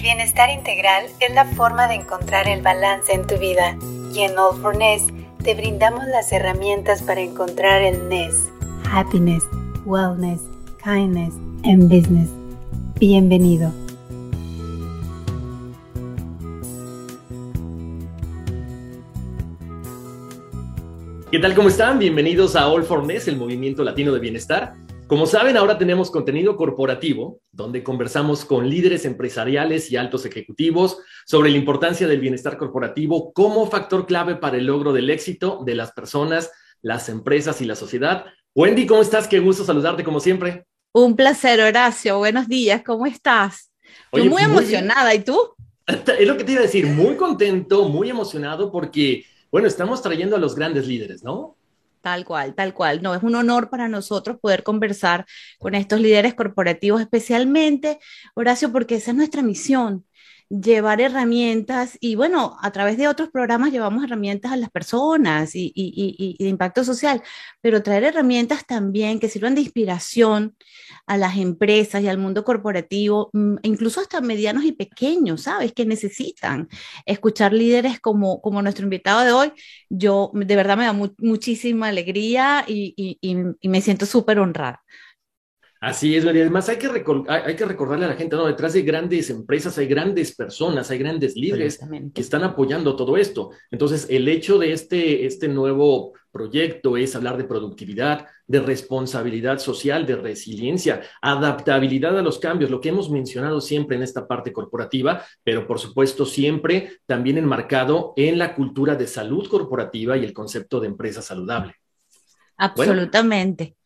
El bienestar integral es la forma de encontrar el balance en tu vida y en All for Ness te brindamos las herramientas para encontrar el Ness, happiness, wellness, kindness and business. Bienvenido. ¿Qué tal? ¿Cómo están? Bienvenidos a All for Ness, el movimiento latino de bienestar. Como saben, ahora tenemos contenido corporativo, donde conversamos con líderes empresariales y altos ejecutivos sobre la importancia del bienestar corporativo como factor clave para el logro del éxito de las personas, las empresas y la sociedad. Wendy, ¿cómo estás? Qué gusto saludarte como siempre. Un placer, Horacio. Buenos días, ¿cómo estás? Estoy muy emocionada, ¿y tú? Es lo que te iba a decir, muy contento, muy emocionado porque, bueno, estamos trayendo a los grandes líderes, ¿no? Tal cual, tal cual. No, es un honor para nosotros poder conversar con estos líderes corporativos, especialmente, Horacio, porque esa es nuestra misión, llevar herramientas y bueno, a través de otros programas llevamos herramientas a las personas y, de impacto social, pero traer herramientas también que sirvan de inspiración a las empresas y al mundo corporativo, mm, incluso hasta medianos y pequeños, ¿sabes? Que necesitan escuchar líderes como, como nuestro invitado de hoy. Yo de verdad me da muchísima alegría y me siento súper honrada. Así es, María. Además, hay que, hay que recordarle a la gente, ¿no? Detrás de grandes empresas hay grandes personas, hay grandes líderes que están apoyando todo esto. Entonces, el hecho de este, este nuevo proyecto es hablar de productividad, de responsabilidad social, de resiliencia, adaptabilidad a los cambios, lo que hemos mencionado siempre en esta parte corporativa, pero por supuesto siempre también enmarcado en la cultura de salud corporativa y el concepto de empresa saludable. Absolutamente.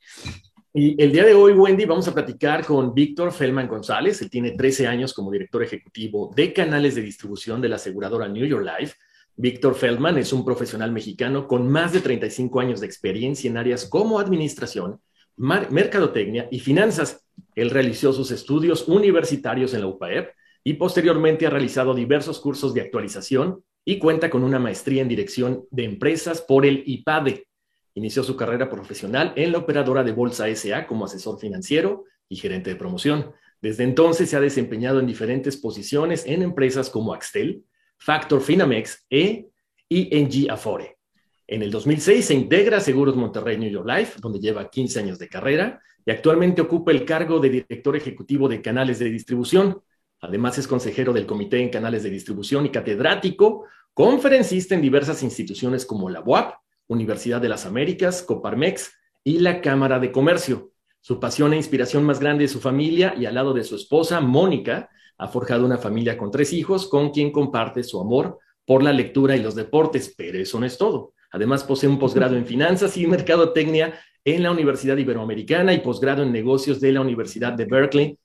Y el día de hoy, Wendy, vamos a platicar con Víctor Feldman González. Él tiene 13 años como director ejecutivo de canales de distribución de la aseguradora New York Life. Víctor Feldman es un profesional mexicano con más de 35 años de experiencia en áreas como administración, mercadotecnia y finanzas. Él realizó sus estudios universitarios en la UPAEP y posteriormente ha realizado diversos cursos de actualización y cuenta con una maestría en dirección de empresas por el IPADE, Inició su carrera profesional en la operadora de Bolsa SA como asesor financiero y gerente de promoción. Desde entonces se ha desempeñado en diferentes posiciones en empresas como Axtel, Factor Finamex e ING Afore. En el 2006 se integra a Seguros Monterrey New York Life, donde lleva 15 años de carrera y actualmente ocupa el cargo de director ejecutivo de canales de distribución. Además es consejero del Comité en Canales de Distribución y catedrático, conferencista en diversas instituciones como la UAP, Universidad de las Américas, Coparmex y la Cámara de Comercio. Su pasión e inspiración más grande es su familia y al lado de su esposa, Mónica, ha forjado una familia con tres hijos con quien comparte su amor por la lectura y los deportes, pero eso no es todo. Además posee un posgrado en finanzas y mercadotecnia en la Universidad Iberoamericana y posgrado en negocios de la Universidad de Berkeley.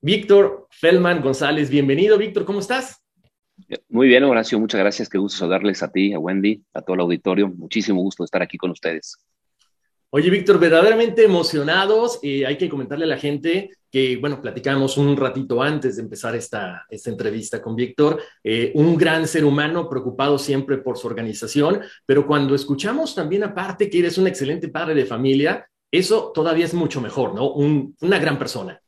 Víctor Feldman González, bienvenido. Víctor, ¿cómo estás? Muy bien, Horacio, muchas gracias. Qué gusto saludarles a ti, a Wendy, a todo el auditorio. Muchísimo gusto estar aquí con ustedes. Oye, Víctor, verdaderamente emocionados. y hay que comentarle a la gente que, bueno, platicamos un ratito antes de empezar esta, esta entrevista con Víctor, eh, un gran ser humano preocupado siempre por su organización, pero cuando escuchamos también aparte que eres un excelente padre de familia, eso todavía es mucho mejor, ¿no? una gran persona.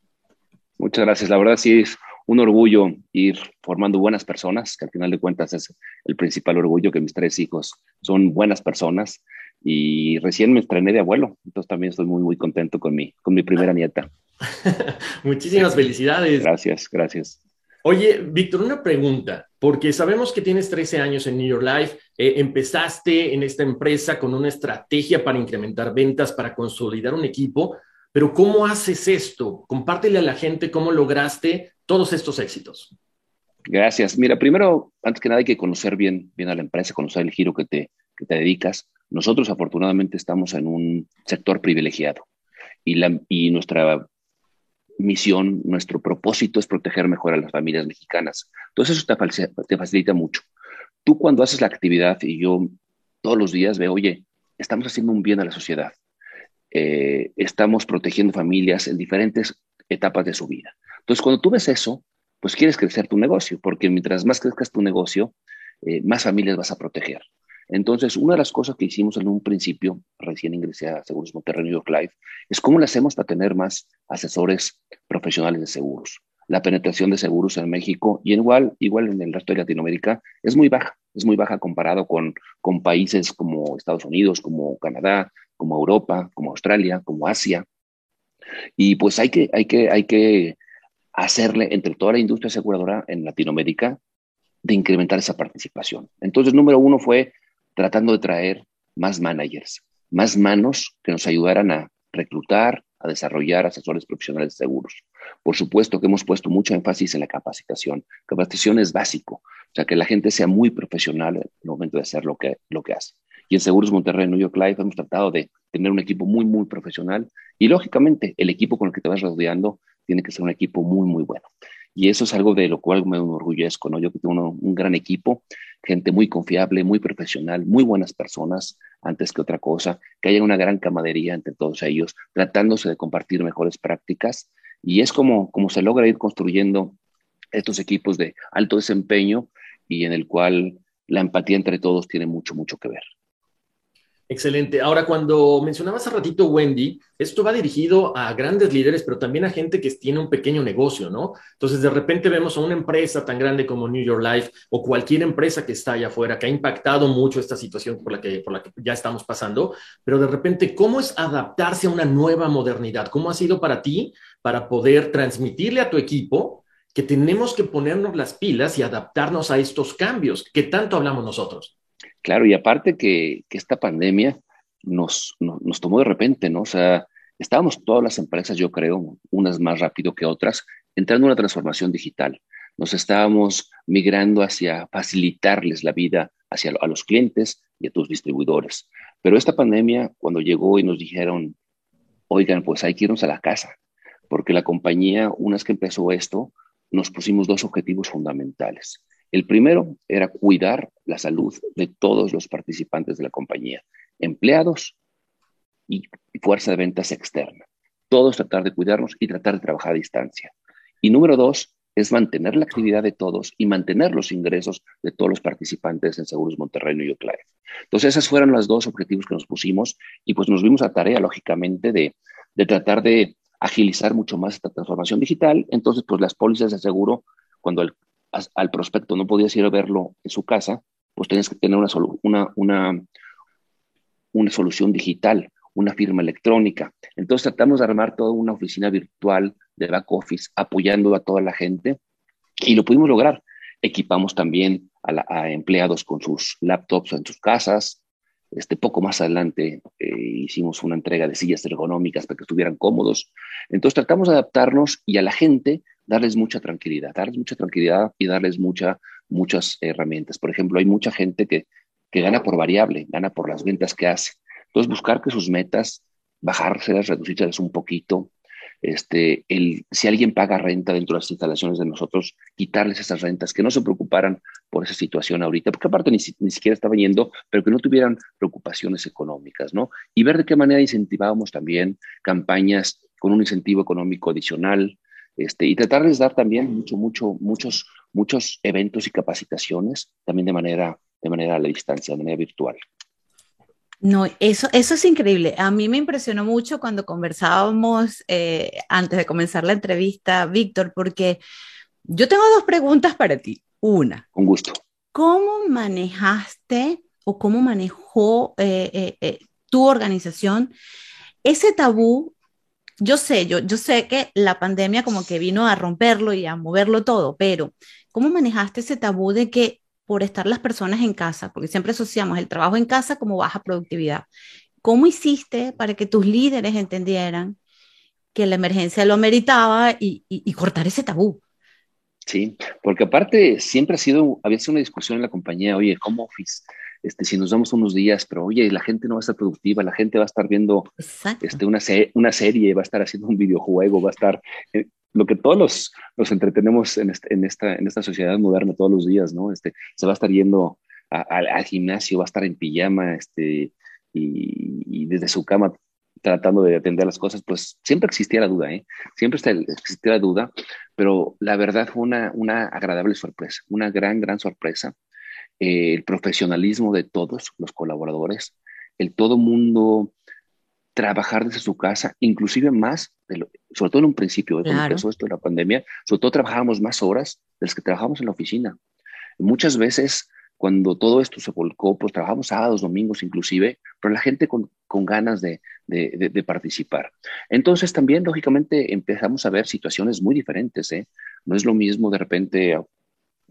Muchas gracias. La verdad sí es un orgullo ir formando buenas personas, que al final de cuentas es el principal orgullo que mis tres hijos son buenas personas y recién me estrené de abuelo, entonces también estoy muy, muy contento con mi, con mi primera nieta. Muchísimas felicidades. Gracias, gracias. Oye, Víctor, una pregunta, porque sabemos que tienes 13 años en New York Life, eh, empezaste en esta empresa con una estrategia para incrementar ventas, para consolidar un equipo, pero ¿cómo haces esto? Compártele a la gente cómo lograste todos estos éxitos. Gracias. Mira, primero, antes que nada hay que conocer bien, bien a la empresa, conocer el giro que te, que te dedicas. Nosotros afortunadamente estamos en un sector privilegiado y, la, y nuestra misión, nuestro propósito es proteger mejor a las familias mexicanas. Entonces eso te, te facilita mucho. Tú cuando haces la actividad y yo todos los días veo, oye, estamos haciendo un bien a la sociedad. Eh, estamos protegiendo familias en diferentes etapas de su vida. Entonces, cuando tú ves eso, pues quieres crecer tu negocio, porque mientras más crezcas tu negocio, eh, más familias vas a proteger. Entonces, una de las cosas que hicimos en un principio, recién ingresé a Seguros Monterrey New York Life, es cómo le hacemos para tener más asesores profesionales de seguros. la penetración de seguros en México y igual, igual en el resto de Latinoamérica es muy baja, es muy baja comparado con, con países como Estados Unidos, como Canadá, como Europa, como Australia, como Asia. Y pues hay que, hay que, hay que hacerle entre toda la industria aseguradora en Latinoamérica de incrementar esa participación. Entonces, número uno fue tratando de traer más managers, más manos que nos ayudaran a reclutar, a desarrollar asesores profesionales de seguros. Por supuesto que hemos puesto mucho énfasis en la capacitación. Capacitación es básico, o sea, que la gente sea muy profesional en el momento de hacer lo que, lo que hace. Y en Seguros Monterrey, New York Life, hemos tratado de tener un equipo muy, muy profesional. Y lógicamente, el equipo con el que te vas rodeando tiene que ser un equipo muy, muy bueno. Y eso es algo de lo cual me enorgullezco, ¿no? Yo que tengo un gran equipo, gente muy confiable, muy profesional, muy buenas personas, antes que otra cosa, que haya una gran camadería entre todos ellos, tratándose de compartir mejores prácticas. Y es como, como se logra ir construyendo estos equipos de alto desempeño y en el cual la empatía entre todos tiene mucho, mucho que ver. Excelente. Ahora, cuando mencionabas hace ratito, Wendy, esto va dirigido a grandes líderes, pero también a gente que tiene un pequeño negocio, ¿no? Entonces, de repente vemos a una empresa tan grande como New York Life o cualquier empresa que está allá afuera, que ha impactado mucho esta situación por la que, por la que ya estamos pasando, pero de repente, ¿cómo es adaptarse a una nueva modernidad? ¿Cómo ha sido para ti para poder transmitirle a tu equipo que tenemos que ponernos las pilas y adaptarnos a estos cambios que tanto hablamos nosotros? Claro, y aparte que, esta pandemia nos, nos, tomó de repente, ¿no? O sea, estábamos todas las empresas, yo creo, unas más rápido que otras, entrando en una transformación digital. Nos estábamos migrando hacia facilitarles la vida hacia a los clientes y a tus distribuidores. Pero esta pandemia, cuando llegó y nos dijeron, oigan, pues hay que irnos a la casa, porque la compañía, una vez que empezó esto, nos pusimos dos objetivos fundamentales. El primero era cuidar la salud de todos los participantes de la compañía, empleados y fuerza de ventas externa. Todos tratar de cuidarnos y tratar de trabajar a distancia. Y número dos es mantener la actividad de todos y mantener los ingresos de todos los participantes en Seguros Monterrey New York. Entonces, esos fueron los dos objetivos que nos pusimos y pues nos vimos a tarea, lógicamente, de, de tratar de agilizar mucho más esta transformación digital. Entonces, pues las pólizas de seguro, cuando el, al prospecto no podías ir a verlo en su casa, pues tenías que tener una, una, una, una solución digital, una firma electrónica. Entonces tratamos de armar toda una oficina virtual de back office apoyando a toda la gente y lo pudimos lograr. Equipamos también a, empleados con sus laptops en sus casas. Este, poco más adelante eh, hicimos una entrega de sillas ergonómicas para que estuvieran cómodos. Entonces tratamos de adaptarnos y a la gente darles mucha tranquilidad, darles mucha tranquilidad y darles mucha, muchas herramientas. Por ejemplo, hay mucha gente que, que gana por variable, gana por las ventas que hace. Entonces, buscar que sus metas, bajárselas, reducirlas un poquito. Este, si alguien paga renta dentro de las instalaciones de nosotros, quitarles esas rentas, que no se preocuparan por esa situación ahorita, porque aparte ni, siquiera estaba yendo, pero que no tuvieran preocupaciones económicas, ¿no? Y ver de qué manera incentivábamos también campañas con un incentivo económico adicional, este, y tratar de dar también mucho, mucho, muchos, muchos eventos y capacitaciones también de manera, de manera a la distancia, de manera virtual. No, eso, eso es increíble. A mí me impresionó mucho cuando conversábamos eh, antes de comenzar la entrevista, Víctor, porque yo tengo dos preguntas para ti. Una. Con gusto. ¿Cómo manejaste o cómo manejó eh, eh, tu organización ese tabú yo sé, yo, yo sé que la pandemia como que vino a romperlo y a moverlo todo, pero ¿cómo manejaste ese tabú de que por estar las personas en casa, porque siempre asociamos el trabajo en casa como baja productividad, ¿cómo hiciste para que tus líderes entendieran que la emergencia lo meritaba y, y cortar ese tabú? Sí, porque aparte siempre ha sido, había sido una discusión en la compañía, oye, home office, este, si nos damos unos días, pero oye, la gente no va a estar productiva, la gente va a estar viendo este, una, una serie, va a estar haciendo un videojuego, va a estar, eh, lo que todos los, los entretenemos en, este, en, esta, en esta sociedad moderna todos los días, ¿no? Este, se va a estar yendo al gimnasio, va a estar en pijama, este, y, desde su cama tratando de atender las cosas, pues siempre existía la duda, ¿eh? Siempre existía la duda, pero la verdad fue una, una agradable sorpresa, una gran, gran sorpresa el profesionalismo de todos los colaboradores, el todo mundo trabajar desde su casa, inclusive más, sobre todo en un principio, cuando empezó esto de la pandemia, sobre todo trabajábamos más horas de las que trabajamos en la oficina. Muchas veces cuando todo esto se volcó, pues trabajamos sábados, domingos inclusive, pero la gente con, con ganas de, de, de, participar. Entonces también, lógicamente, empezamos a ver situaciones muy diferentes. ¿eh? No es lo mismo de repente,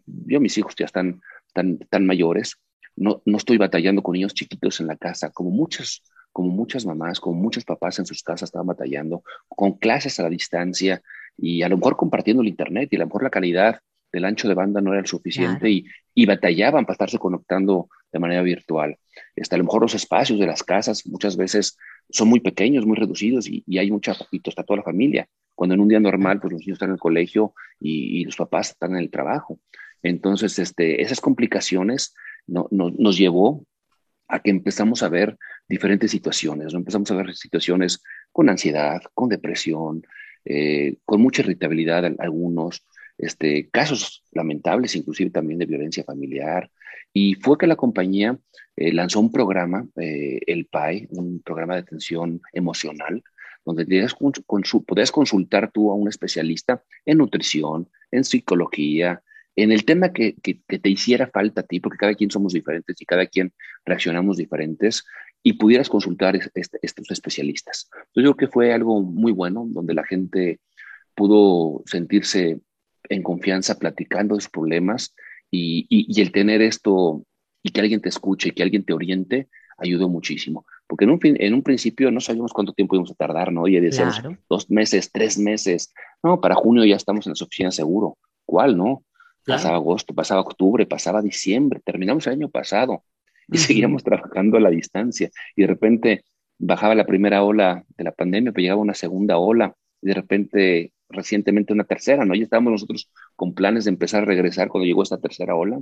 yo mis hijos ya están tan, tan mayores, no, no estoy batallando con niños chiquitos en la casa, como muchas, como muchas mamás, como muchos papás en sus casas estaban batallando, con clases a la distancia y a lo mejor compartiendo el Internet y a lo mejor la calidad del ancho de banda no era el suficiente y, y, batallaban para estarse conectando de manera virtual. Este, a lo mejor los espacios de las casas muchas veces son muy pequeños, muy reducidos y, hay mucha, poquito, está toda la familia. Cuando en un día normal, pues los niños están en el colegio y, y los papás están en el trabajo. Entonces, este, esas complicaciones no, nos llevó a que empezamos a ver diferentes situaciones, ¿no? empezamos a ver situaciones con ansiedad, con depresión, eh, con mucha irritabilidad algunos, este, casos lamentables, inclusive también de violencia familiar. Y fue que la compañía eh, lanzó un programa, eh, el PAI, un programa de atención emocional, donde podías, consultar tú a un especialista en nutrición, en psicología, en el tema que, que, te hiciera falta a ti, porque cada quien somos diferentes y cada quien reaccionamos diferentes, y pudieras consultar este, estos especialistas. Entonces, yo creo que fue algo muy bueno, donde la gente pudo sentirse en confianza platicando de sus problemas y, y, el tener esto y que alguien te escuche, que alguien te oriente, ayudó muchísimo. Porque en un, en un principio no sabíamos cuánto tiempo íbamos a tardar, ¿no? Y decíamos, dos meses, tres meses. No, para junio ya estamos en las oficinas seguro. ¿Cuál, no? Pasaba agosto, pasaba octubre, pasaba diciembre, terminamos el año pasado y seguíamos trabajando a la distancia. Y de repente bajaba la primera ola de la pandemia, pero llegaba una segunda ola y de repente recientemente una tercera, ¿no? Ya estábamos nosotros con planes de empezar a regresar cuando llegó esta tercera ola.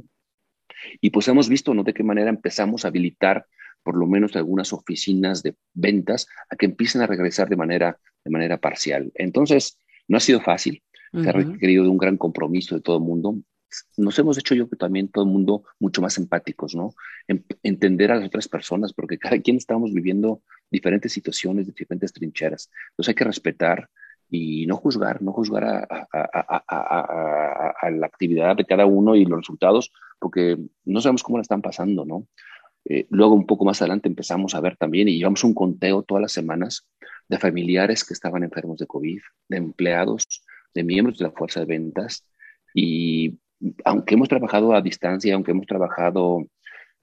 Y pues hemos visto, ¿no? De qué manera empezamos a habilitar por lo menos algunas oficinas de ventas a que empiecen a regresar de manera, de manera parcial. Entonces, no ha sido fácil, se ha requerido de un gran compromiso de todo el mundo. Nos hemos hecho yo que también todo el mundo mucho más empáticos, ¿no? entender a las otras personas, porque cada quien estamos viviendo diferentes situaciones, diferentes trincheras. Entonces hay que respetar, y no juzgar, no juzgar a, la actividad de cada uno y los resultados, porque no sabemos cómo la están pasando, ¿no? Eh, luego, un poco más adelante, empezamos a ver también y llevamos un conteo todas las semanas de familiares que estaban enfermos de COVID, de empleados, de miembros de la fuerza de ventas. Y aunque hemos trabajado a distancia, aunque hemos trabajado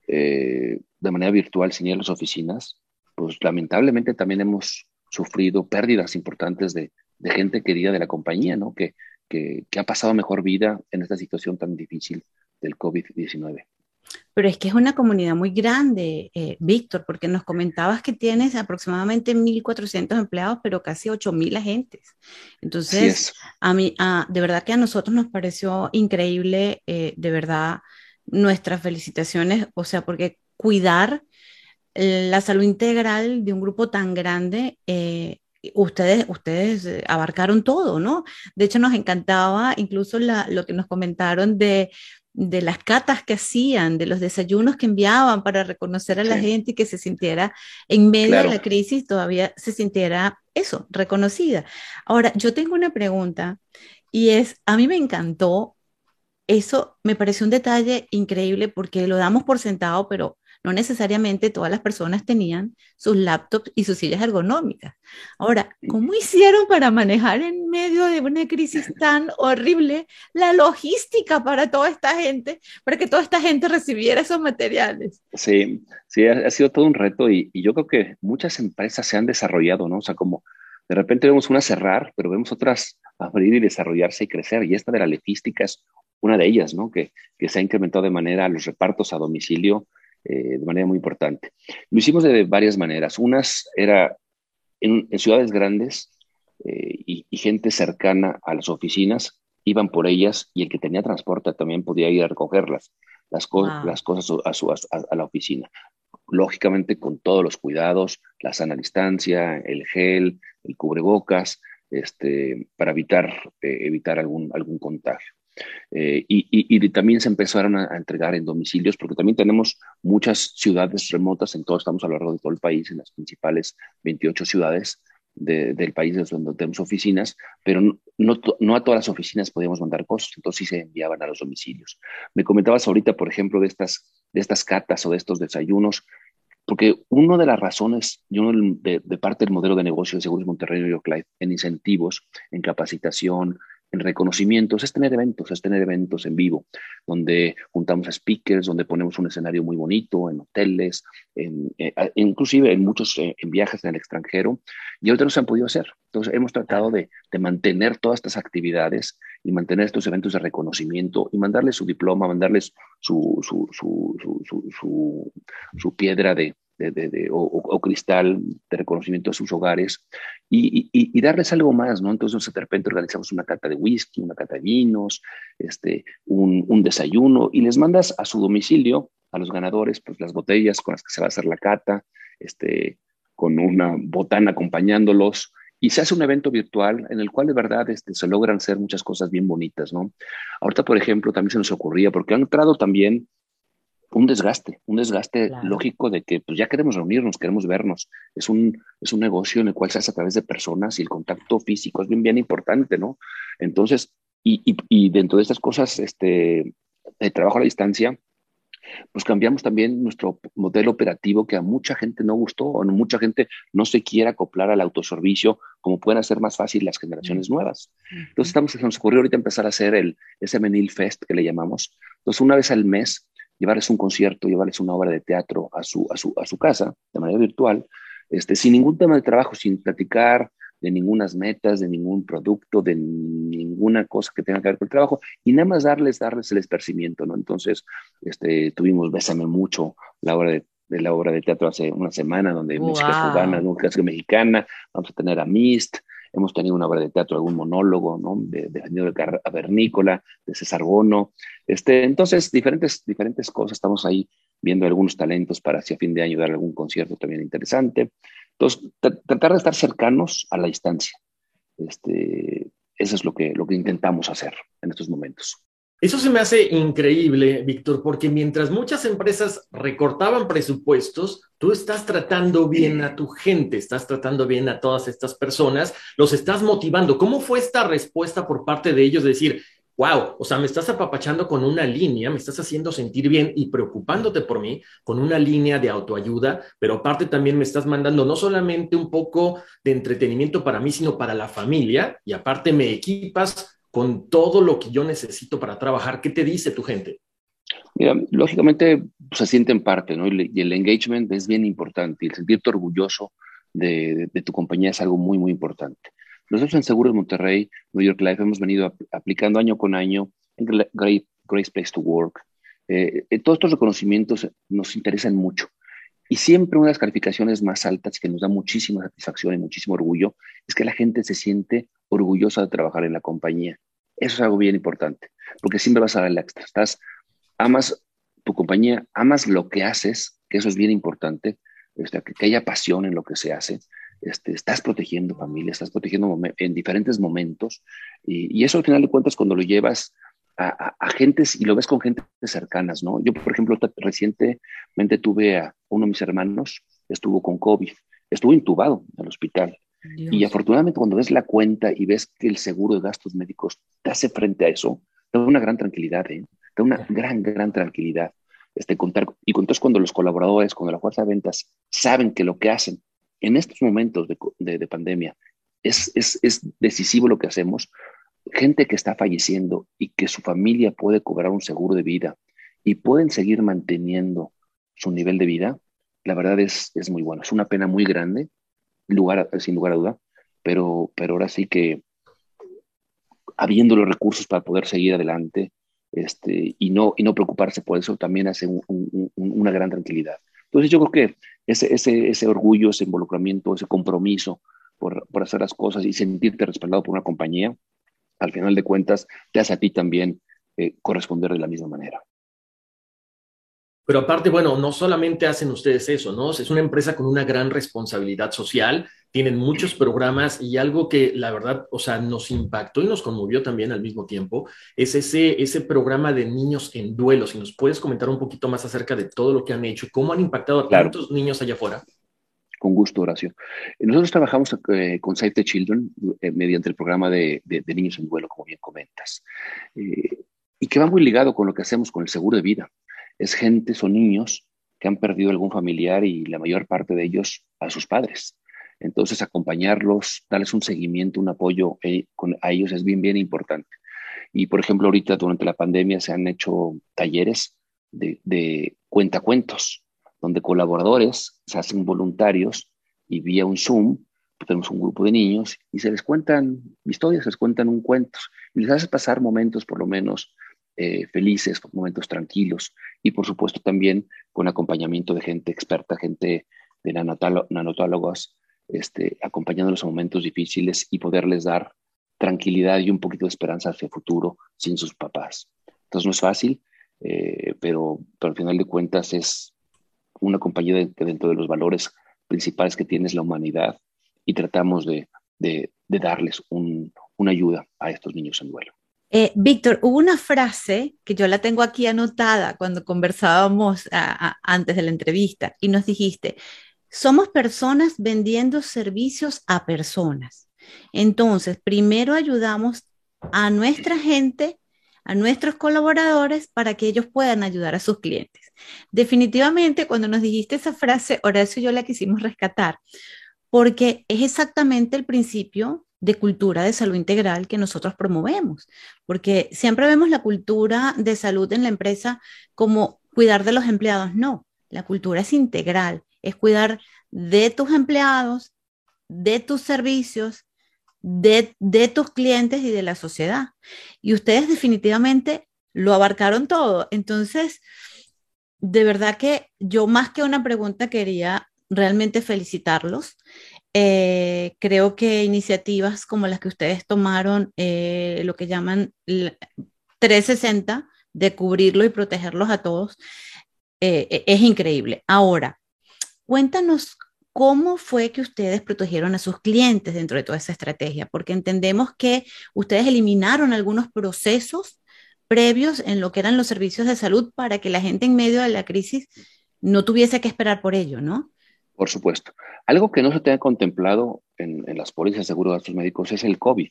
eh, de manera virtual sin ir a las oficinas, pues lamentablemente también hemos sufrido pérdidas importantes de, gente querida de la compañía, ¿no? Que, que, ha pasado mejor vida en esta situación tan difícil del COVID-19. Pero es que es una comunidad muy grande, eh, Víctor, porque nos comentabas que tienes aproximadamente 1.400 empleados, pero casi 8.000 agentes. Entonces, a mí, de verdad que a nosotros nos pareció increíble, eh, de verdad, nuestras felicitaciones, o sea, porque cuidar la salud integral de un grupo tan grande eh, ustedes, ustedes eh, abarcaron todo, ¿no? De hecho, nos encantaba incluso lo que nos comentaron de, de, las catas que hacían, de los desayunos que enviaban para reconocer a la gente y que se sintiera en medio de la crisis, todavía se sintiera eso, reconocida. Ahora, yo tengo una pregunta y es, a mí me encantó. Eso me pareció un detalle increíble porque lo damos por sentado, pero no necesariamente todas las personas tenían sus laptops y sus sillas ergonómicas. Ahora, ¿cómo hicieron para manejar en medio de una crisis tan horrible la logística para toda esta gente, para que toda esta gente recibiera esos materiales? Sí, sí, ha, sido todo un reto y, yo creo que muchas empresas se han desarrollado, ¿no? O sea, como de repente vemos una cerrar, pero vemos otras abrir y desarrollarse y crecer. Y esta de la logística es una de ellas, ¿no? Que, que se ha incrementado de manera los repartos a domicilio, eh, de manera muy importante. Lo hicimos de varias maneras. Unas era en, ciudades grandes eh, y, gente cercana a las oficinas, iban por ellas y el que tenía transporte también podía ir a recogerlas, las, las cosas a, a, la oficina. Lógicamente con todos los cuidados, la sana distancia, el gel, el cubrebocas, este, para evitar, eh, evitar algún, algún contagio. Eh, y, también se empezaron a, entregar en domicilios, porque también tenemos muchas ciudades remotas en todo, estamos a lo largo de todo el país, en las principales 28 ciudades del país donde tenemos oficinas, pero no, no, a todas las oficinas podíamos mandar cosas, entonces sí se enviaban a los domicilios. Me comentabas ahorita, por ejemplo, de estas, de estas catas o de estos desayunos, porque una de las razones, y uno de, parte del modelo de negocio de Seguros Monterrey y Life en incentivos, en capacitación, en reconocimientos, es tener eventos, es tener eventos en vivo, donde juntamos a speakers, donde ponemos un escenario muy bonito, en hoteles, en, eh, inclusive en muchos eh, en viajes en el extranjero, y ahorita no se han podido hacer. Entonces hemos tratado de, de, mantener todas estas actividades y mantener estos eventos de reconocimiento y mandarles su diploma, mandarles su, su, su, su piedra de, de, o, cristal de reconocimiento a sus hogares y, darles algo más, ¿no? Entonces de repente organizamos una cata de whisky, una cata de vinos, este, un, un, desayuno y les mandas a su domicilio a los ganadores pues las botellas con las que se va a hacer la cata, este, con una botana acompañándolos y se hace un evento virtual en el cual de verdad este, se logran hacer muchas cosas bien bonitas, ¿no? Ahorita, por ejemplo, también se nos ocurría, porque han entrado también un desgaste, un desgaste lógico de que pues, ya queremos reunirnos, queremos vernos. Es un, es un negocio en el cual se hace a través de personas y el contacto físico es bien, bien importante, ¿no? Entonces, y, y, y dentro de estas cosas, este, de trabajo a la distancia, pues cambiamos también nuestro modelo operativo que a mucha gente no gustó o mucha gente no se quiere acoplar al autoservicio como pueden hacer más fácil las generaciones nuevas. Entonces estamos, nos ocurrió ahorita empezar a hacer el ese Menil Fest que le llamamos. Entonces una vez al mes llevarles un concierto, llevarles una obra de teatro a su, a su, a su casa de manera virtual, este, sin ningún tema de trabajo, sin platicar de ninguna metas, de ningún producto, de ninguna cosa que tenga que ver con el trabajo, y nada más darles, darles el esparcimiento, ¿no? Entonces, este, tuvimos Bésame Mucho, la obra de, la obra de teatro hace una semana, donde música cubana, música mexicana, vamos a tener a Mist, hemos tenido una obra de teatro, algún monólogo, ¿no? De, de Daniel Cavernícola, de César Bono. Este, entonces, diferentes, diferentes cosas. Estamos ahí viendo algunos talentos para hacia fin de año dar algún concierto también interesante. Entonces, tratar de estar cercanos a la distancia. Este, eso es lo que, lo que intentamos hacer en estos momentos. Eso se me hace increíble, Víctor, porque mientras muchas empresas recortaban presupuestos, tú estás tratando bien a tu gente, estás tratando bien a todas estas personas, los estás motivando. ¿Cómo fue esta respuesta por parte de ellos de decir, wow, o sea, me estás apapachando con una línea, me estás haciendo sentir bien y preocupándote por mí con una línea de autoayuda, pero aparte también me estás mandando no solamente un poco de entretenimiento para mí, sino para la familia y aparte me equipas con todo lo que yo necesito para trabajar. ¿Qué te dice tu gente? Mira, lógicamente pues, se siente en parte, ¿no? Y, el engagement es bien importante. Y el sentirte orgulloso de, tu compañía es algo muy, muy importante. Nosotros en Seguros Monterrey, New York Life, hemos venido aplicando año con año en Great, Great Place to Work. Eh, eh, todos estos reconocimientos nos interesan mucho. Y siempre una de las calificaciones más altas que nos da muchísima satisfacción y muchísimo orgullo es que la gente se siente orgullosa de trabajar en la compañía. Eso es algo bien importante, porque siempre vas a dar el extra. Estás, amas tu compañía, amas lo que haces, que eso es bien importante, este, que, haya pasión en lo que se hace. Este, estás protegiendo familia, estás protegiendo en diferentes momentos y, eso al final de cuentas cuando lo llevas a, gentes y lo ves con gente cercanas, ¿no? Yo, por ejemplo, recientemente tuve a uno de mis hermanos, estuvo con COVID, estuvo intubado en el hospital. Y afortunadamente cuando ves la cuenta y ves que el seguro de gastos médicos te hace frente a eso, te da una gran tranquilidad, ¿eh? te da una gran, gran tranquilidad. Este, contar, y entonces cuando los colaboradores, cuando la fuerza de ventas saben que lo que hacen en estos momentos de, de, pandemia es, es, es decisivo lo que hacemos, gente que está falleciendo y que su familia puede cobrar un seguro de vida y pueden seguir manteniendo su nivel de vida, la verdad es, es muy bueno. Es una pena muy grande, lugar, sin lugar a duda, pero, pero ahora sí que habiendo los recursos para poder seguir adelante este, y, no, y no preocuparse por eso, también hace una gran tranquilidad. Entonces yo creo que ese, ese, ese orgullo, ese involucramiento, ese compromiso por, por hacer las cosas y sentirte respaldado por una compañía, al final de cuentas te hace a ti también eh, corresponder de la misma manera. Pero aparte, bueno, no solamente hacen ustedes eso, ¿no? Es una empresa con una gran responsabilidad social tienen muchos programas y algo que la verdad, o sea, nos impactó y nos conmovió también al mismo tiempo, es ese, ese programa de niños en duelo. Si nos puedes comentar un poquito más acerca de todo lo que han hecho y cómo han impactado a tantos niños allá afuera. Con gusto, Horacio. Nosotros trabajamos eh, con Save the Children eh, mediante el programa de, niños en duelo, como bien comentas, eh, y que va muy ligado con lo que hacemos con el seguro de vida. Es gente, son niños que han perdido algún familiar y la mayor parte de ellos a sus padres. Entonces, acompañarlos, darles un seguimiento, un apoyo eh, a ellos es bien, bien importante. Y, por ejemplo, ahorita durante la pandemia se han hecho talleres de, de cuentacuentos, donde colaboradores se hacen voluntarios y vía un Zoom, pues, tenemos un grupo de niños y se les cuentan historias, se les cuentan un cuento y les hace pasar momentos por lo menos eh, felices, momentos tranquilos y por supuesto también con acompañamiento de gente experta, gente de nanotólogos, este, acompañando los momentos difíciles y poderles dar tranquilidad y un poquito de esperanza hacia el futuro sin sus papás. Entonces no es fácil, eh, pero, pero al final de cuentas es una compañía que dentro de los valores principales que tiene es la humanidad y tratamos de, de, darles una ayuda a estos niños en duelo. Eh, Víctor, hubo una frase que yo la tengo aquí anotada cuando conversábamos antes de la entrevista y nos dijiste, somos personas vendiendo servicios a personas. Entonces, primero ayudamos a nuestra gente, a nuestros colaboradores, para que ellos puedan ayudar a sus clientes. Definitivamente, cuando nos dijiste esa frase, Horacio y yo la quisimos rescatar, porque es exactamente el principio de cultura de salud integral que nosotros promovemos, porque siempre vemos la cultura de salud en la empresa como cuidar de los empleados. No, la cultura es integral, es cuidar de tus empleados, de tus servicios, de, de, tus clientes y de la sociedad. Y ustedes definitivamente lo abarcaron todo. Entonces, de verdad que yo más que una pregunta quería realmente felicitarlos. Eh, creo que iniciativas como las que ustedes tomaron, eh, lo que llaman 360, de cubrirlo y protegerlos a todos, eh, e, es increíble. Ahora, cuéntanos cómo fue que ustedes protegieron a sus clientes dentro de toda esa estrategia, porque entendemos que ustedes eliminaron algunos procesos previos en lo que eran los servicios de salud para que la gente en medio de la crisis no tuviese que esperar por ello, ¿no? Por supuesto. Algo que no se tenía contemplado en, las pólizas de seguro de gastos médicos es el COVID.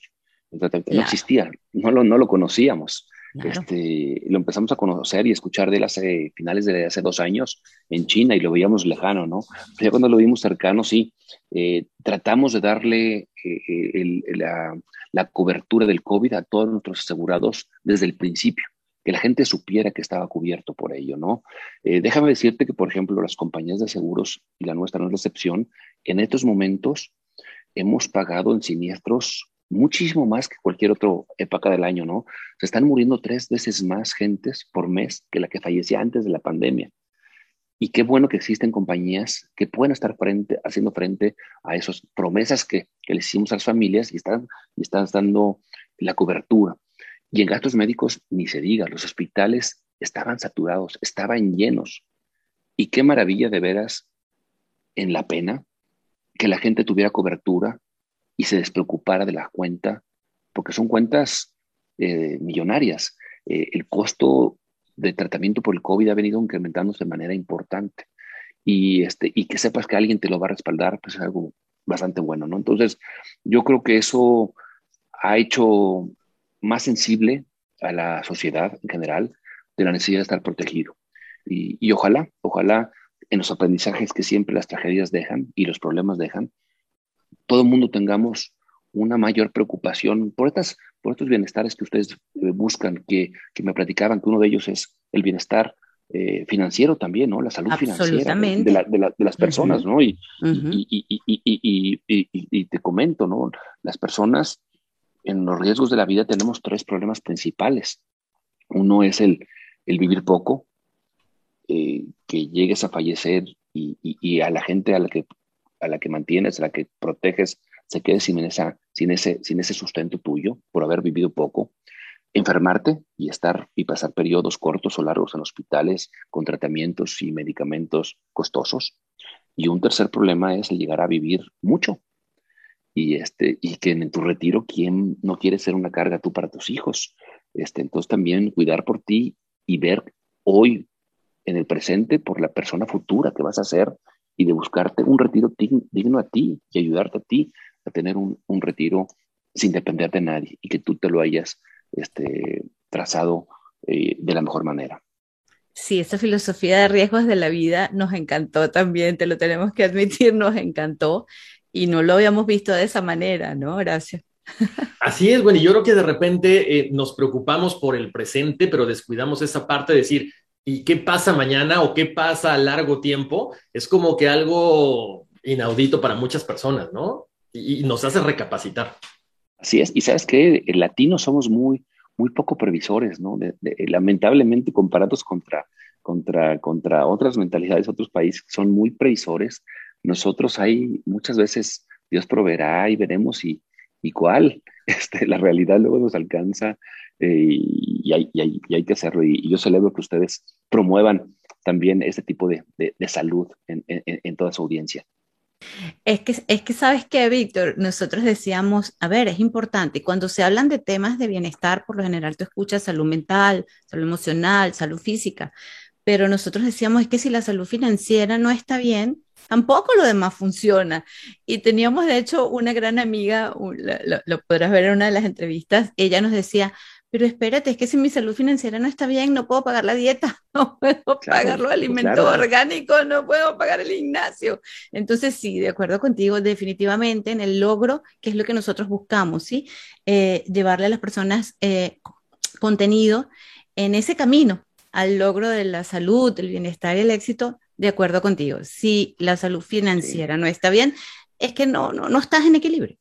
No existía, no lo, no lo conocíamos. Este, lo empezamos a conocer y escuchar de él hace finales de hace dos años en China y lo veíamos lejano, ¿no? Pero ya cuando lo vimos cercano, sí, eh, tratamos de darle eh, eh, la, la, cobertura del COVID a todos nuestros asegurados desde el principio que la gente supiera que estaba cubierto por ello, ¿no? Eh, déjame decirte que, por ejemplo, las compañías de seguros, y la nuestra no es la excepción, en estos momentos hemos pagado en siniestros muchísimo más que cualquier otra época del año, ¿no? Se están muriendo tres veces más gentes por mes que la que fallecía antes de la pandemia. Y qué bueno que existen compañías que pueden estar frente, haciendo frente a esas promesas que, que les hicimos a las familias y están, y están dando la cobertura. Y en gastos médicos, ni se diga, los hospitales estaban saturados, estaban llenos. Y qué maravilla de veras en la pena que la gente tuviera cobertura y se despreocupara de la cuenta, porque son cuentas eh, millonarias. Eh, el costo de tratamiento por el COVID ha venido incrementándose de manera importante. Y, este, y que sepas que alguien te lo va a respaldar, pues es algo bastante bueno, ¿no? Entonces, yo creo que eso ha hecho más sensible a la sociedad en general de la necesidad de estar protegido. Y, ojalá, ojalá en los aprendizajes que siempre las tragedias dejan y los problemas dejan, todo el mundo tengamos una mayor preocupación por, estas, por estos bienestares que ustedes eh, buscan, que, que, me platicaban que uno de ellos es el bienestar eh, financiero también, ¿no? La salud financiera de, de, las personas, ¿no? Y, y, y, te comento, ¿no? Las personas en los riesgos de la vida tenemos tres problemas principales. Uno es el, vivir poco, eh, que llegues a fallecer y, a la gente a la, que, a la que mantienes, a la que proteges, se quede sin, esa, ese sustento tuyo por haber vivido poco. Enfermarte y estar y pasar periodos cortos o largos en hospitales con tratamientos y medicamentos costosos. Y un tercer problema es el llegar a vivir mucho, y, este, y que en tu retiro, ¿quién no quiere ser una carga tú para tus hijos? Este, entonces también cuidar por ti y ver hoy en el presente por la persona futura que vas a ser y de buscarte un retiro digno a ti y ayudarte a ti a tener un, un retiro sin depender de nadie y que tú te lo hayas este, trazado eh, de la mejor manera. Sí, esa filosofía de riesgos de la vida nos encantó también, te lo tenemos que admitir, nos encantó y no lo habíamos visto de esa manera, ¿no, Gracias. Así es, bueno, y yo creo que de repente eh, nos preocupamos por el presente, pero descuidamos esa parte de decir, ¿y qué pasa mañana o qué pasa a largo tiempo? Es como que algo inaudito para muchas personas, ¿no? Y, y nos hace recapacitar. Así es, y sabes que el latino somos muy, muy poco previsores, ¿no? lamentablemente comparados contra, contra, contra otras mentalidades, otros países que son muy previsores, nosotros hay muchas veces Dios proveerá y veremos y, y cuál. Este, la realidad luego nos alcanza eh, y, hay, y, hay, y, hay, que hacerlo. Y, yo celebro que ustedes promuevan también este tipo de, de, de salud en, en, en toda su audiencia. Es que, es que sabes que, Víctor, nosotros decíamos, a ver, es importante, cuando se hablan de temas de bienestar, por lo general tú escuchas salud mental, salud emocional, salud física, pero nosotros decíamos, es que si la salud financiera no está bien, tampoco lo demás funciona. Y teníamos, de hecho, una gran amiga, lo, lo podrás ver en una de las entrevistas, ella nos decía, pero espérate, es que si mi salud financiera no está bien, no puedo pagar la dieta, no puedo pagar los alimentos orgánicos, no puedo pagar el gimnasio. Entonces, sí, de acuerdo contigo, definitivamente en el logro, que es lo que nosotros buscamos, ¿sí? Eh, llevarle a las personas eh, contenido en ese camino al logro de la salud, el bienestar y el éxito, de acuerdo contigo. Si la salud financiera sí. no está bien, es que no, no, no estás en equilibrio.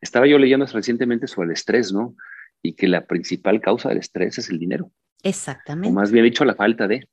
Estaba yo leyendo recientemente sobre el estrés, ¿no? y que la principal causa del estrés es el dinero. Exactamente. O más bien dicho, la falta de.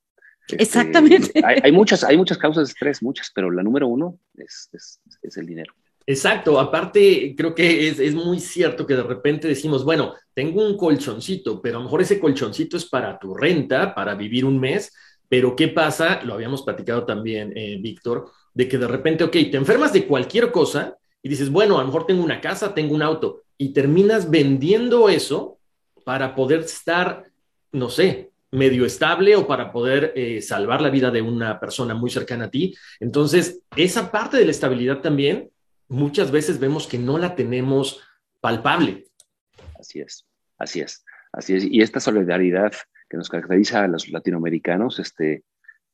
Este, Exactamente. Hay, hay, muchas, hay muchas causas de estrés, muchas, pero la número uno es, es, es el dinero. Exacto, aparte creo que es, es, muy cierto que de repente decimos, bueno, tengo un colchoncito, pero a lo mejor ese colchoncito es para tu renta, para vivir un mes, pero ¿qué pasa? Lo habíamos platicado también, eh, Víctor, de que de repente, ok, te enfermas de cualquier cosa y dices, bueno, a lo mejor tengo una casa, tengo un auto, y terminas vendiendo eso para poder estar, no sé, medio estable o para poder eh, salvar la vida de una persona muy cercana a ti. Entonces, esa parte de la estabilidad también, muchas veces vemos que no la tenemos palpable. Así es, así es, así es. Y esta solidaridad que nos caracteriza a los latinoamericanos, este,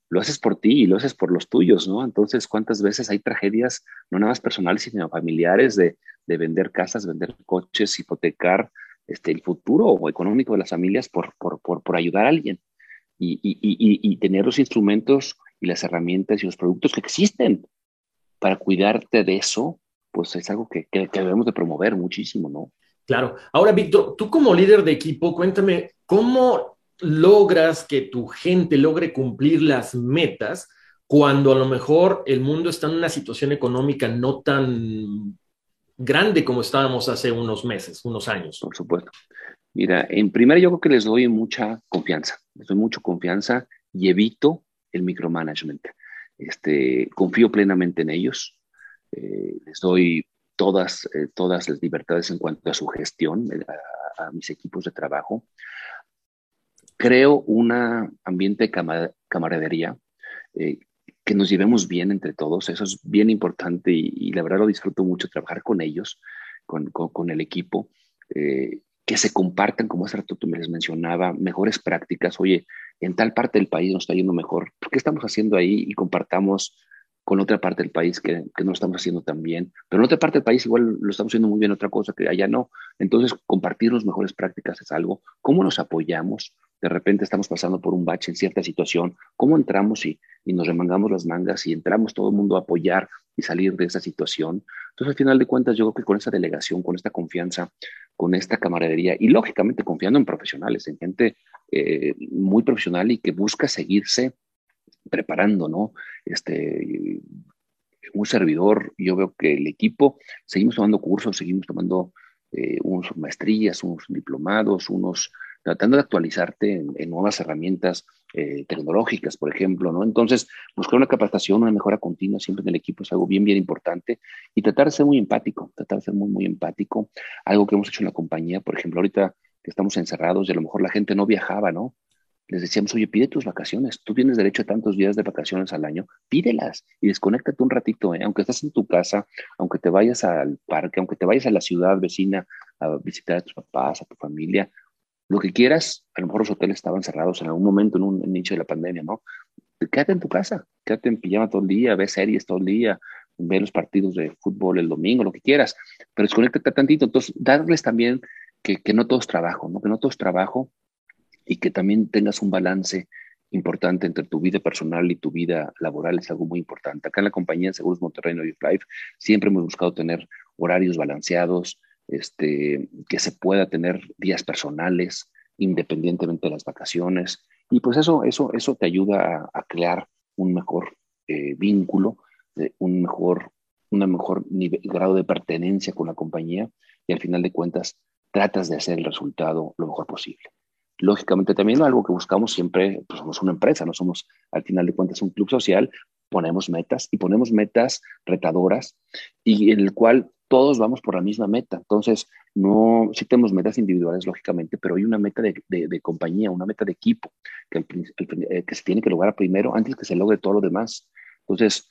lo haces por ti y lo haces por los tuyos, ¿no? Entonces, ¿cuántas veces hay tragedias, no nada más personales, sino familiares, de, de vender casas, vender coches, hipotecar este, el futuro económico de las familias por, por, por, por ayudar a alguien? Y, y, y, y, tener los instrumentos y las herramientas y los productos que existen para cuidarte de eso, pues es algo que, que, que debemos de promover muchísimo, ¿no? Claro. Ahora, Víctor, tú como líder de equipo, cuéntame, ¿cómo logras que tu gente logre cumplir las metas cuando a lo mejor el mundo está en una situación económica no tan grande como estábamos hace unos meses, unos años? Por supuesto. Mira, en primer yo creo que les doy mucha confianza, les doy mucha confianza y evito el micromanagement. Este, confío plenamente en ellos, eh, les doy todas, eh, todas las libertades en cuanto a su gestión, eh, a, a mis equipos de trabajo creo un ambiente de camar camaradería, eh, que nos llevemos bien entre todos, eso es bien importante y, y la verdad lo disfruto mucho trabajar con ellos, con, con, con el equipo, eh, que se compartan, como hace rato tú me les mencionaba, mejores prácticas, oye, en tal parte del país nos está yendo mejor, ¿qué estamos haciendo ahí? Y compartamos con otra parte del país que, que, no lo estamos haciendo tan bien, pero en otra parte del país igual lo estamos haciendo muy bien otra cosa que allá no. Entonces, compartir las mejores prácticas es algo. ¿Cómo nos apoyamos? De repente estamos pasando por un bache en cierta situación. ¿Cómo entramos y, y nos remangamos las mangas y entramos todo el mundo a apoyar y salir de esa situación? Entonces, al final de cuentas, yo creo que con esa delegación, con esta confianza, con esta camaradería y lógicamente confiando en profesionales, en gente eh, muy profesional y que busca seguirse preparando, ¿no? Este, un servidor, yo veo que el equipo, seguimos tomando cursos, seguimos tomando eh, unos maestrías, unos diplomados, unos, tratando de actualizarte en, nuevas herramientas eh, tecnológicas, por ejemplo, ¿no? Entonces, buscar una capacitación, una mejora continua siempre en el equipo es algo bien, bien importante y tratar de ser muy empático, tratar de ser muy, muy empático. Algo que hemos hecho en la compañía, por ejemplo, ahorita que estamos encerrados y a lo mejor la gente no viajaba, ¿no? Les decíamos, oye, pide tus vacaciones. Tú tienes derecho a tantos días de vacaciones al año, pídelas y desconéctate un ratito, ¿eh? aunque estés en tu casa, aunque te vayas al parque, aunque te vayas a la ciudad vecina a visitar a tus papás, a tu familia, lo que quieras, a lo mejor los hoteles estaban cerrados en algún momento en un inicio de la pandemia, ¿no? Quédate en tu casa, quédate en pijama todo el día, ve series todo el día, ve los partidos de fútbol el domingo, lo que quieras, pero desconéctate tantito. Entonces, darles también que, que no todo es trabajo, ¿no? Que no todo es trabajo y que también tengas un balance importante entre tu vida personal y tu vida laboral es algo muy importante. Acá en la compañía de Seguros Monterrey New Life siempre hemos buscado tener horarios balanceados, este, que se pueda tener días personales independientemente de las vacaciones. Y pues eso, eso, eso te ayuda a, crear un mejor eh, vínculo, un mejor, una mejor grado de pertenencia con la compañía y al final de cuentas tratas de hacer el resultado lo mejor posible. Lógicamente también algo que buscamos siempre, pues somos una empresa, no somos al final de cuentas un club social, ponemos metas y ponemos metas retadoras y en el cual todos vamos por la misma meta. Entonces, no, sí tenemos metas individuales, lógicamente, pero hay una meta de, de, compañía, una meta de equipo que, eh, que se tiene que lograr primero antes que se logre todo lo demás. Entonces,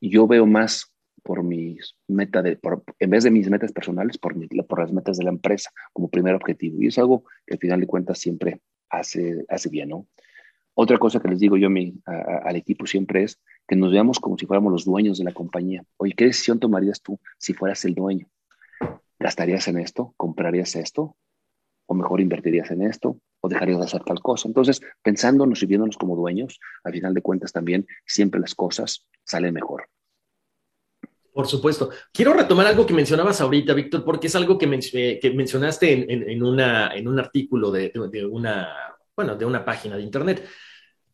yo veo más por mis metas, de, en vez de mis metas personales, por, por las metas de la empresa como primer objetivo. Y es algo que al final de cuentas siempre hace, hace bien, ¿no? Otra cosa que les digo yo a mi, al equipo siempre es que nos veamos como si fuéramos los dueños de la compañía. Oye, ¿qué decisión tomarías tú si fueras el dueño? ¿Gastarías en esto? ¿Comprarías esto? ¿O mejor invertirías en esto? ¿O dejarías de hacer tal cosa? Entonces, pensándonos y viéndonos como dueños, al final de cuentas también siempre las cosas salen mejor. Por supuesto. Quiero retomar algo que mencionabas ahorita, Víctor, porque es algo que, eh, mencionaste en, una, un artículo de, una, bueno, de una página de Internet.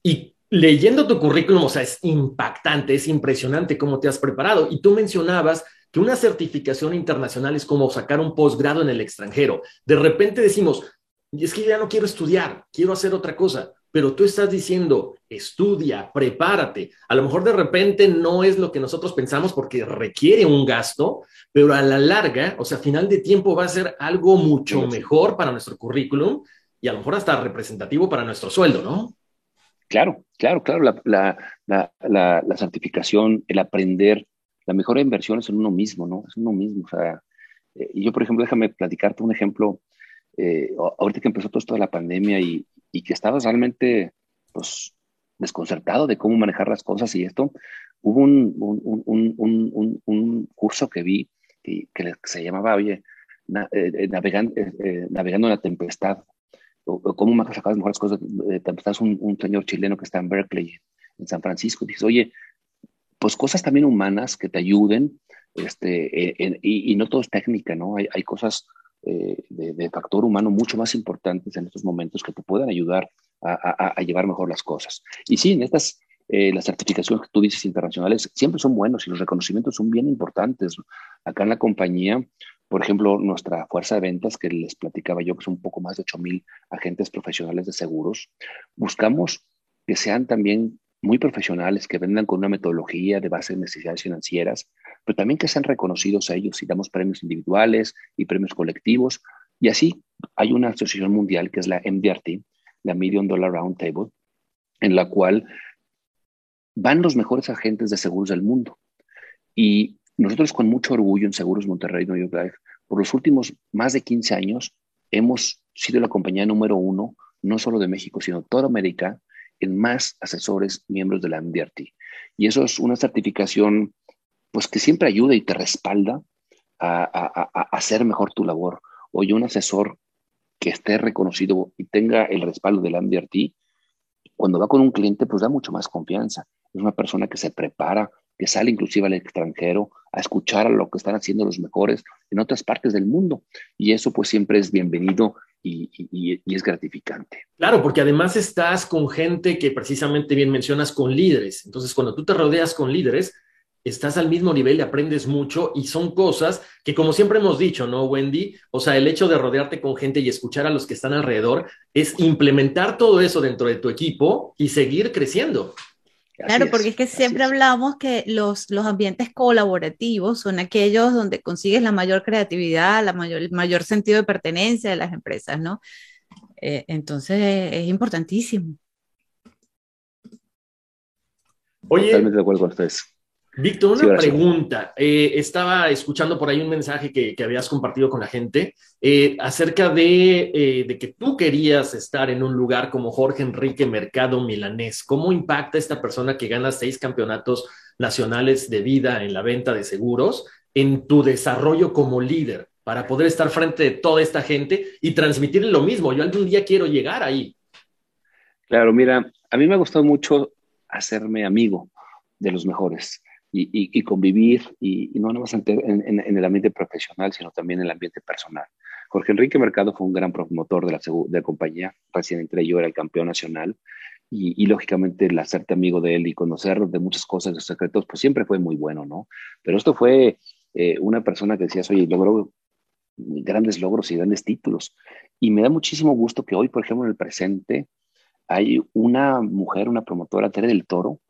Y leyendo tu currículum, o sea, es impactante, es impresionante cómo te has preparado. Y tú mencionabas que una certificación internacional es como sacar un posgrado en el extranjero. De repente decimos, es que ya no quiero estudiar, quiero hacer otra cosa. Pero tú estás diciendo, estudia, prepárate. A lo mejor de repente no es lo que nosotros pensamos porque requiere un gasto, pero a la larga, o sea, a final de tiempo va a ser algo mucho mejor para nuestro currículum y a lo mejor hasta representativo para nuestro sueldo, ¿no? Claro, claro, claro. La, certificación, el aprender, la mejor inversión es en uno mismo, ¿no? Es uno mismo. O sea, eh, yo, por ejemplo, déjame platicarte un ejemplo. Eh, ahorita que empezó todo esto de la pandemia y, que estabas realmente, pues, desconcertado de cómo manejar las cosas y esto, hubo un, curso que vi que, se llamaba, oye, eh, navegando, navegando en la tempestad cómo me sacado las mejores cosas. Eh, estás un, un, señor chileno que está en Berkeley, en San Francisco, y dices, oye, pues cosas también humanas que te ayuden, este, eh, y, no todo es técnica, ¿no? Hay, hay cosas eh, de, factor humano mucho más importantes en estos momentos que te pueden ayudar a, a, llevar mejor las cosas. Y sí, en estas, las certificaciones que tú dices internacionales siempre son buenos y los reconocimientos son bien importantes. Acá en la compañía, por ejemplo, nuestra fuerza de ventas, que les platicaba yo, que son un poco más de 8 mil agentes profesionales de seguros, buscamos que sean también muy profesionales, que vendan con una metodología de base de necesidades financieras, pero también que sean reconocidos a ellos y damos premios individuales y premios colectivos. Y así hay una asociación mundial que es la MDRT, la Million Dollar Round Table, en la cual van los mejores agentes de seguros del mundo. Y nosotros con mucho orgullo en Seguros Monterrey New York Life, por los últimos más de 15 años, hemos sido la compañía número uno, no solo de México, sino toda América, en más asesores miembros de la MDRT. Y eso es una certificación pues que siempre ayuda y te respalda a, hacer mejor tu labor. Oye, un asesor que esté reconocido y tenga el respaldo de la MDRT, cuando va con un cliente, pues da mucho más confianza. Es una persona que se prepara, que sale inclusive al extranjero a escuchar a lo que están haciendo los mejores en otras partes del mundo. Y eso pues siempre es bienvenido y, es gratificante. Claro, porque además estás con gente que precisamente bien mencionas con líderes. Entonces, cuando tú te rodeas con líderes, estás al mismo nivel y aprendes mucho y son cosas que como siempre hemos dicho, ¿no, Wendy? O sea, el hecho de rodearte con gente y escuchar a los que están alrededor es implementar todo eso dentro de tu equipo y seguir creciendo. Claro, porque es que siempre hablamos que los, los ambientes colaborativos son aquellos donde consigues la mayor creatividad, la mayor, el mayor sentido de pertenencia de las empresas, ¿no? Eh, entonces es importantísimo. Oye, Totalmente de acuerdo con ustedes. Víctor, una pregunta. Eh, estaba escuchando por ahí un mensaje que, habías compartido con la gente eh, acerca de, de, que tú querías estar en un lugar como Jorge Enrique Mercado Milanés. ¿Cómo impacta esta persona que gana seis campeonatos nacionales de vida en la venta de seguros en tu desarrollo como líder para poder estar frente de toda esta gente y transmitir lo mismo? Yo algún día quiero llegar ahí. Claro, mira, a mí me ha gustado mucho hacerme amigo de los mejores y, convivir, y, no nada en, el ambiente profesional, sino también en el ambiente personal. Jorge Enrique Mercado fue un gran promotor de la, de la compañía, recién entre yo era el campeón nacional, y, lógicamente el hacerte amigo de él y conocer de muchas cosas, de secretos, pues siempre fue muy bueno, ¿no? Pero esto fue eh, una persona que decías, oye, logró grandes logros y grandes títulos. Y me da muchísimo gusto que hoy, por ejemplo, en el presente, hay una mujer, una promotora, Tere del Toro,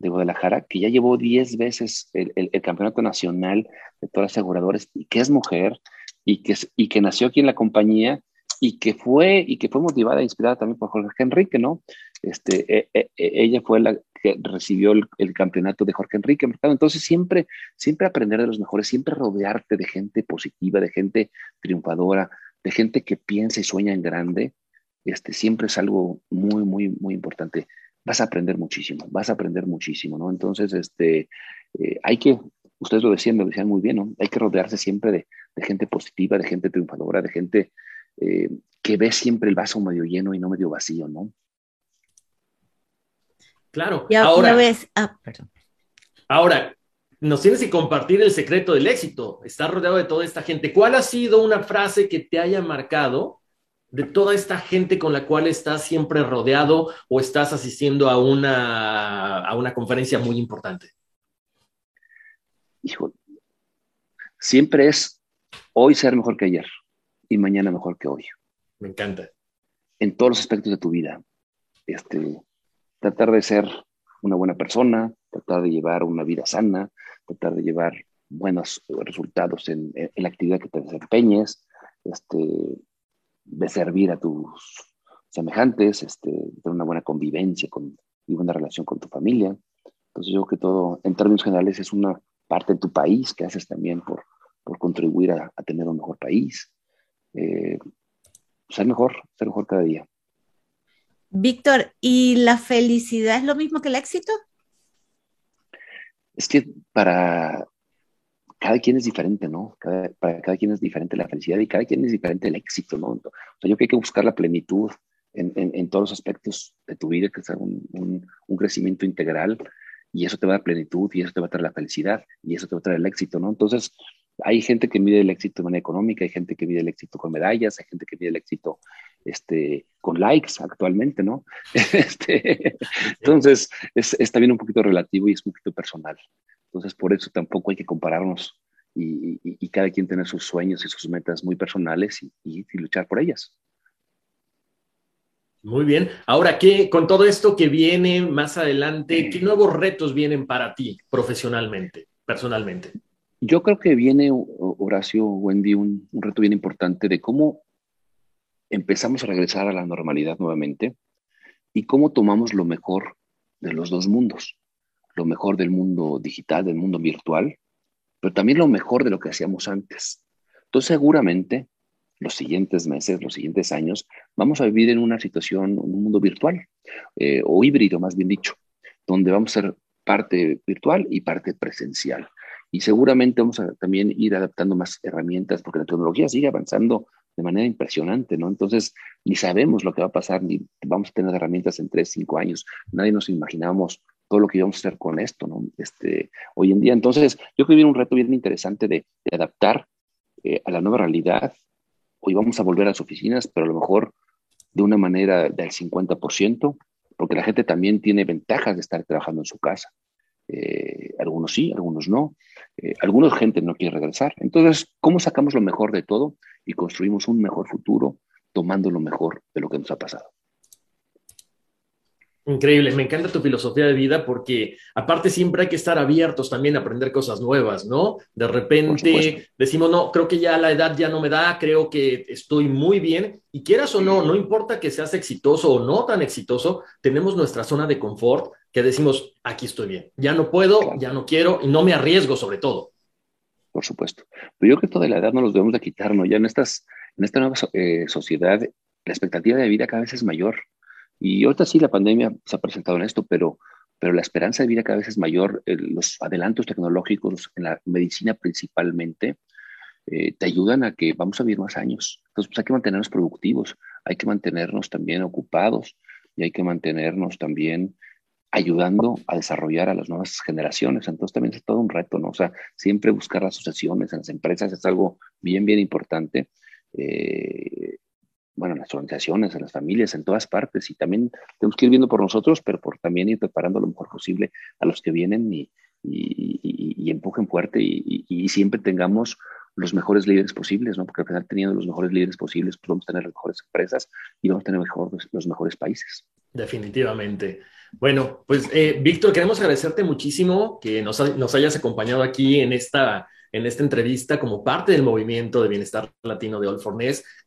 de Guadalajara, que ya llevó 10 veces el, campeonato nacional de todas las aseguradoras y que es mujer y que, y que nació aquí en la compañía y que fue, y que fue motivada e inspirada también por Jorge Enrique, ¿no? Este, e, e, e, ella fue la que recibió el, campeonato de Jorge Enrique Mercado. Entonces, siempre, siempre aprender de los mejores, siempre rodearte de gente positiva, de gente triunfadora, de gente que piensa y sueña en grande, este, siempre es algo muy, muy, muy importante vas a aprender muchísimo, vas a aprender muchísimo, ¿no? Entonces, este, eh, hay que, ustedes lo decían, lo decían muy bien, ¿no? Hay que rodearse siempre de, gente positiva, de gente triunfadora, de gente eh, que ve siempre el vaso medio lleno y no medio vacío, ¿no? Claro. Y ahora, ves, ah, perdón. ahora, nos tienes que compartir el secreto del éxito. Estás rodeado de toda esta gente. ¿Cuál ha sido una frase que te haya marcado de toda esta gente con la cual estás siempre rodeado o estás asistiendo a una, a una conferencia muy importante? Hijo, siempre es hoy ser mejor que ayer y mañana mejor que hoy. Me encanta. En todos los aspectos de tu vida. Este, tratar de ser una buena persona, tratar de llevar una vida sana, tratar de llevar buenos resultados en, en la actividad que te desempeñes, este, de servir a tus semejantes, este, tener una buena convivencia con, y buena relación con tu familia. Entonces yo creo que todo, en términos generales, es una parte de tu país que haces también por, por contribuir a, tener un mejor país. Eh, ser mejor, ser mejor cada día. Víctor, ¿y la felicidad es lo mismo que el éxito? Es que para, cada quien es diferente, ¿no? para cada quien es diferente la felicidad y cada quien es diferente el éxito, ¿no? O sea, yo creo que hay que buscar la plenitud en, en, todos los aspectos de tu vida, que sea un, un, crecimiento integral y eso te va a dar plenitud y eso te va a traer la felicidad y eso te va a traer el éxito, ¿no? Entonces, hay gente que mide el éxito de manera económica, hay gente que mide el éxito con medallas, hay gente que mide el éxito este, con likes actualmente, ¿no? Este, entonces, es, es también un poquito relativo y es un poquito personal. Entonces, por eso tampoco hay que compararnos y, cada quien tener sus sueños y sus metas muy personales y, luchar por ellas. Muy bien. Ahora, ¿qué, con todo esto que viene más adelante, qué nuevos retos vienen para ti profesionalmente, personalmente? Yo creo que viene, Horacio, Wendy, un, un reto bien importante de cómo empezamos a regresar a la normalidad nuevamente y cómo tomamos lo mejor de los dos mundos lo mejor del mundo digital, del mundo virtual, pero también lo mejor de lo que hacíamos antes. Entonces, seguramente, los siguientes meses, los siguientes años, vamos a vivir en una situación, un mundo virtual, eh, o híbrido, más bien dicho, donde vamos a ser parte virtual y parte presencial. Y seguramente vamos a también ir adaptando más herramientas, porque la tecnología sigue avanzando de manera impresionante, ¿no? Entonces, ni sabemos lo que va a pasar, ni vamos a tener herramientas en tres, cinco años. Nadie nos imaginamos todo lo que íbamos a hacer con esto, ¿no? Este, hoy en día. Entonces, yo creo que viene un reto bien interesante de, adaptar eh, a la nueva realidad. Hoy vamos a volver a las oficinas, pero a lo mejor de una manera del 50%, porque la gente también tiene ventajas de estar trabajando en su casa. eh, algunos sí, algunos no, eh, algunos gente no quiere regresar. Entonces, ¿cómo sacamos lo mejor de todo y construimos un mejor futuro tomando lo mejor de lo que nos ha pasado? Increíble, me encanta tu filosofía de vida porque aparte siempre hay que estar abiertos también a aprender cosas nuevas, ¿no? De repente decimos, no, creo que ya la edad ya no me da, creo que estoy muy bien y quieras o no, no importa que seas exitoso o no tan exitoso, tenemos nuestra zona de confort que decimos, aquí estoy bien, ya no puedo, ya no quiero y no me arriesgo sobre todo. Por supuesto. Pero yo creo que toda la edad no nos debemos de quitarnos, ya en, estas, en esta nueva eh, sociedad la expectativa de vida cada vez es mayor y ahorita sí la pandemia se ha presentado en esto, pero, pero la esperanza de vida cada vez es mayor. los adelantos tecnológicos en la medicina principalmente eh, te ayudan a que vamos a vivir más años. Entonces, pues hay que mantenernos productivos, hay que mantenernos también ocupados y hay que mantenernos también ayudando a desarrollar a las nuevas generaciones. Entonces también es todo un reto, ¿no? O sea, siempre buscar asociaciones en las empresas es algo bien, bien importante. Eh, bueno, en las organizaciones, en las familias, en todas partes. Y también tenemos que ir viendo por nosotros, pero por también ir preparando lo mejor posible a los que vienen y, empujen fuerte y, siempre tengamos los mejores líderes posibles, ¿no? Porque al final teniendo los mejores líderes posibles, pues vamos a tener las mejores empresas y vamos a tener mejor, los mejores países. Definitivamente. Bueno, pues eh, Víctor, queremos agradecerte muchísimo que nos, nos hayas acompañado aquí en esta en esta entrevista como parte del movimiento de bienestar latino de All for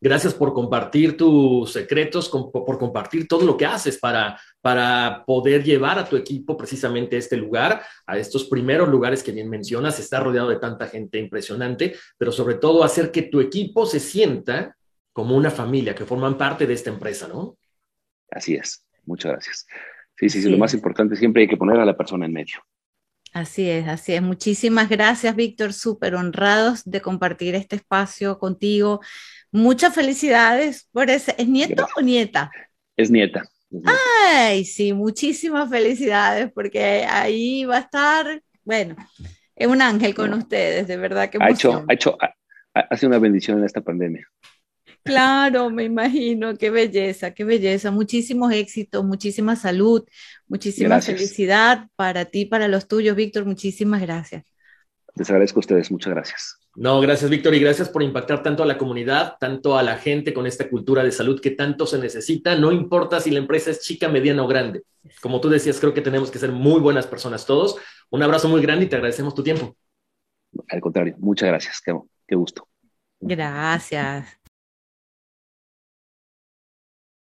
Gracias por compartir tus secretos, por compartir todo lo que haces para, para poder llevar a tu equipo precisamente a este lugar, a estos primeros lugares que bien mencionas. Está rodeado de tanta gente impresionante, pero sobre todo hacer que tu equipo se sienta como una familia, que forman parte de esta empresa, ¿no? Así es. Muchas gracias. Sí, sí, sí, lo más importante siempre hay que poner a la persona en medio. Así es, así es. Muchísimas gracias, Víctor. Súper honrados de compartir este espacio contigo. Muchas felicidades por ese. ¿Es nieto o nieta? Es nieta. Ay, sí, muchísimas felicidades porque ahí va a estar, bueno, es un ángel con ustedes, de verdad que ha hecho, ha hecho, hace una bendición en esta pandemia. Claro, me imagino, qué belleza, qué belleza. Muchísimos éxitos, muchísima salud, muchísima felicidad para ti, para los tuyos, Víctor. Muchísimas gracias. Les agradezco a ustedes, muchas gracias. No, gracias, Víctor, y gracias por impactar tanto a la comunidad, tanto a la gente con esta cultura de salud que tanto se necesita. No importa si la empresa es chica, mediana o grande. Como tú decías, creo que tenemos que ser muy buenas personas todos. Un abrazo muy grande y te agradecemos tu tiempo. Al contrario, muchas gracias. Qué, qué gusto. Gracias.